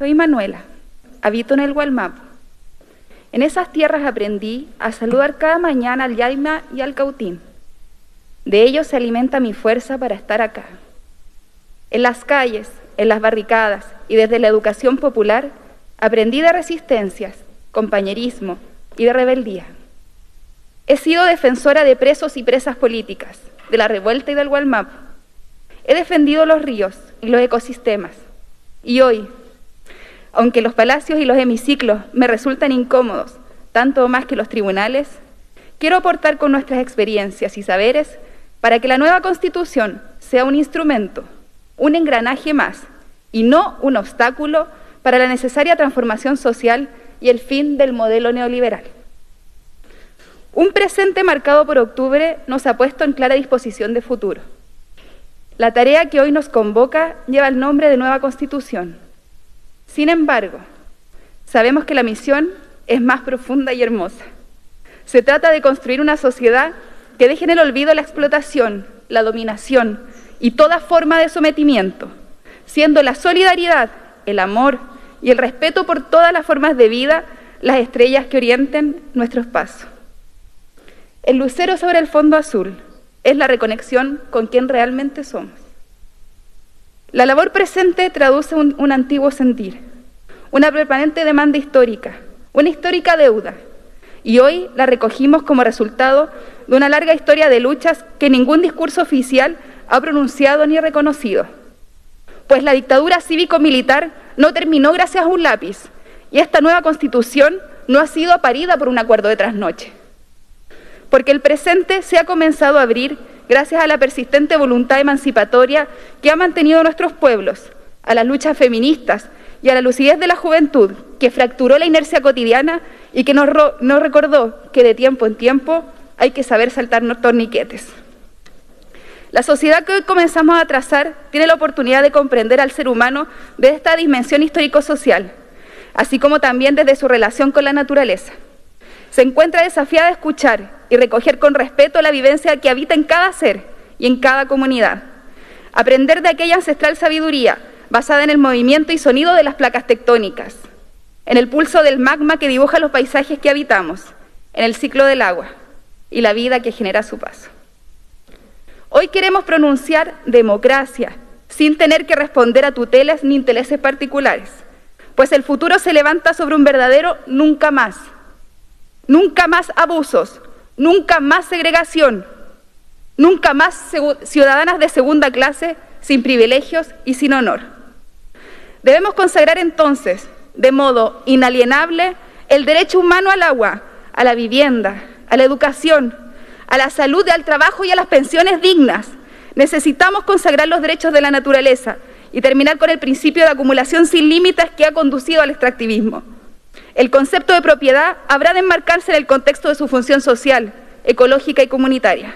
Soy Manuela, habito en el Gualmapu. En esas tierras aprendí a saludar cada mañana al Yaima y al Cautín. De ellos se alimenta mi fuerza para estar acá. En las calles, en las barricadas y desde la educación popular, aprendí de resistencias, compañerismo y de rebeldía. He sido defensora de presos y presas políticas, de la revuelta y del Gualmapu. He defendido los ríos y los ecosistemas. Y hoy, aunque los palacios y los hemiciclos me resultan incómodos, tanto más que los tribunales, quiero aportar con nuestras experiencias y saberes para que la nueva constitución sea un instrumento, un engranaje más y no un obstáculo para la necesaria transformación social y el fin del modelo neoliberal. Un presente marcado por octubre nos ha puesto en clara disposición de futuro. La tarea que hoy nos convoca lleva el nombre de nueva constitución. Sin embargo, sabemos que la misión es más profunda y hermosa. Se trata de construir una sociedad que deje en el olvido la explotación, la dominación y toda forma de sometimiento, siendo la solidaridad, el amor y el respeto por todas las formas de vida las estrellas que orienten nuestros pasos. El lucero sobre el fondo azul es la reconexión con quien realmente somos. La labor presente traduce un, antiguo sentir, una permanente demanda histórica, una histórica deuda, y hoy la recogimos como resultado de una larga historia de luchas que ningún discurso oficial ha pronunciado ni reconocido. Pues la dictadura cívico-militar no terminó gracias a un lápiz, y esta nueva constitución no ha sido aparida por un acuerdo de trasnoche porque el presente se ha comenzado a abrir gracias a la persistente voluntad emancipatoria que ha mantenido nuestros pueblos, a las luchas feministas y a la lucidez de la juventud que fracturó la inercia cotidiana y que nos, nos recordó que de tiempo en tiempo hay que saber saltarnos torniquetes. La sociedad que hoy comenzamos a trazar tiene la oportunidad de comprender al ser humano desde esta dimensión histórico-social, así como también desde su relación con la naturaleza. Se encuentra desafiada a escuchar y recoger con respeto la vivencia que habita en cada ser y en cada comunidad. Aprender de aquella ancestral sabiduría basada en el movimiento y sonido de las placas tectónicas, en el pulso del magma que dibuja los paisajes que habitamos, en el ciclo del agua y la vida que genera su paso. Hoy queremos pronunciar democracia sin tener que responder a tutelas ni intereses particulares, pues el futuro se levanta sobre un verdadero nunca más Nunca más abusos, nunca más segregación, nunca más ciudadanas de segunda clase sin privilegios y sin honor. Debemos consagrar entonces, de modo inalienable, el derecho humano al agua, a la vivienda, a la educación, a la salud, al trabajo y a las pensiones dignas. Necesitamos consagrar los derechos de la naturaleza y terminar con el principio de acumulación sin límites que ha conducido al extractivismo. El concepto de propiedad habrá de enmarcarse en el contexto de su función social, ecológica y comunitaria.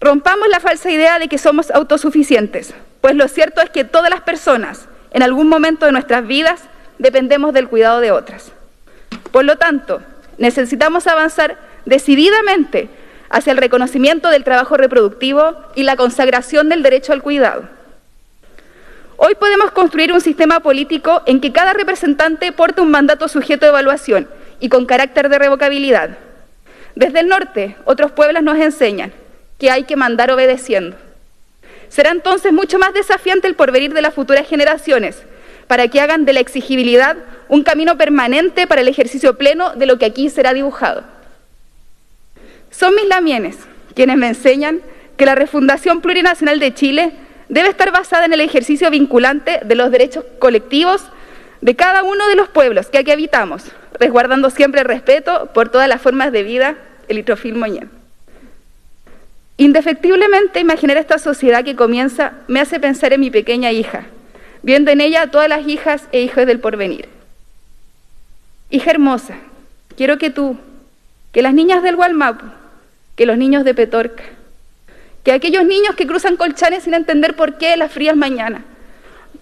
Rompamos la falsa idea de que somos autosuficientes, pues lo cierto es que todas las personas, en algún momento de nuestras vidas, dependemos del cuidado de otras. Por lo tanto, necesitamos avanzar decididamente hacia el reconocimiento del trabajo reproductivo y la consagración del derecho al cuidado. Hoy podemos construir un sistema político en que cada representante porte un mandato sujeto de evaluación y con carácter de revocabilidad. Desde el norte, otros pueblos nos enseñan que hay que mandar obedeciendo. Será entonces mucho más desafiante el porvenir de las futuras generaciones para que hagan de la exigibilidad un camino permanente para el ejercicio pleno de lo que aquí será dibujado. Son mis lamienes quienes me enseñan que la refundación plurinacional de Chile debe estar basada en el ejercicio vinculante de los derechos colectivos de cada uno de los pueblos que aquí habitamos, resguardando siempre el respeto por todas las formas de vida, el moñén. Indefectiblemente imaginar esta sociedad que comienza me hace pensar en mi pequeña hija, viendo en ella a todas las hijas e hijos del porvenir. Hija hermosa, quiero que tú, que las niñas del Gualmapu, que los niños de Petorca, que aquellos niños que cruzan colchanes sin entender por qué las frías mañanas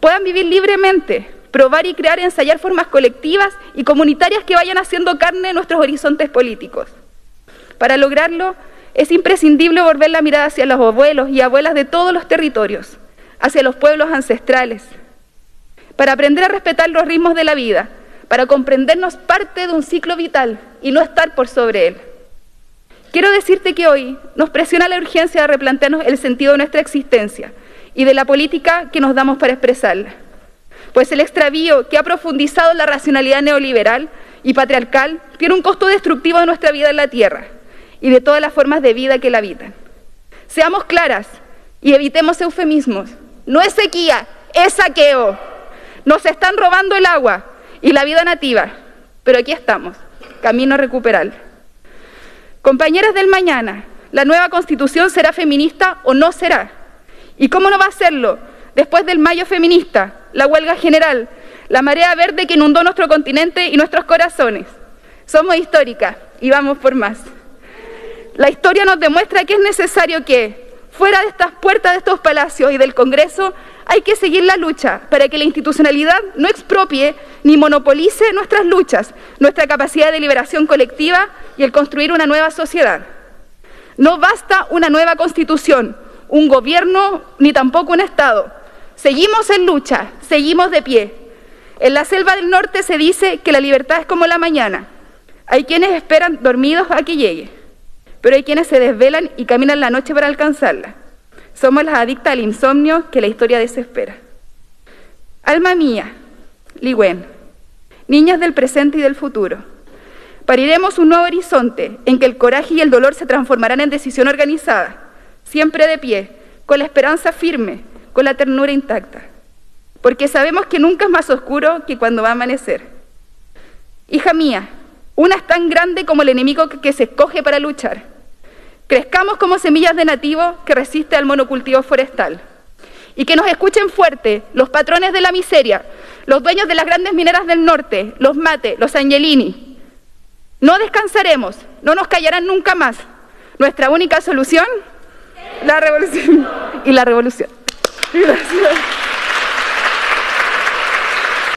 puedan vivir libremente, probar y crear y ensayar formas colectivas y comunitarias que vayan haciendo carne en nuestros horizontes políticos. Para lograrlo, es imprescindible volver la mirada hacia los abuelos y abuelas de todos los territorios, hacia los pueblos ancestrales. para aprender a respetar los ritmos de la vida, para comprendernos parte de un ciclo vital y no estar por sobre él. Quiero decirte que hoy nos presiona la urgencia de replantearnos el sentido de nuestra existencia y de la política que nos damos para expresarla. Pues el extravío que ha profundizado la racionalidad neoliberal y patriarcal tiene un costo destructivo de nuestra vida en la Tierra y de todas las formas de vida que la habitan. Seamos claras y evitemos eufemismos. No es sequía, es saqueo. Nos están robando el agua y la vida nativa, pero aquí estamos, camino a recuperarla. Compañeras del mañana, la nueva constitución será feminista o no será. ¿Y cómo no va a serlo? Después del mayo feminista, la huelga general, la marea verde que inundó nuestro continente y nuestros corazones. Somos históricas y vamos por más. La historia nos demuestra que es necesario que, fuera de estas puertas de estos palacios y del Congreso, hay que seguir la lucha para que la institucionalidad no expropie ni monopolice nuestras luchas, nuestra capacidad de liberación colectiva y el construir una nueva sociedad. No basta una nueva constitución, un gobierno ni tampoco un Estado. Seguimos en lucha, seguimos de pie. En la selva del norte se dice que la libertad es como la mañana. Hay quienes esperan dormidos a que llegue, pero hay quienes se desvelan y caminan la noche para alcanzarla. Somos las adictas al insomnio que la historia desespera. Alma mía, Ligüen, niñas del presente y del futuro, pariremos un nuevo horizonte en que el coraje y el dolor se transformarán en decisión organizada, siempre de pie, con la esperanza firme, con la ternura intacta, porque sabemos que nunca es más oscuro que cuando va a amanecer. Hija mía, una es tan grande como el enemigo que se escoge para luchar. Crezcamos como semillas de nativo que resiste al monocultivo forestal. Y que nos escuchen fuerte los patrones de la miseria, los dueños de las grandes mineras del norte, los Mate, los Angelini. No descansaremos, no nos callarán nunca más. Nuestra única solución, la revolución. Y la revolución.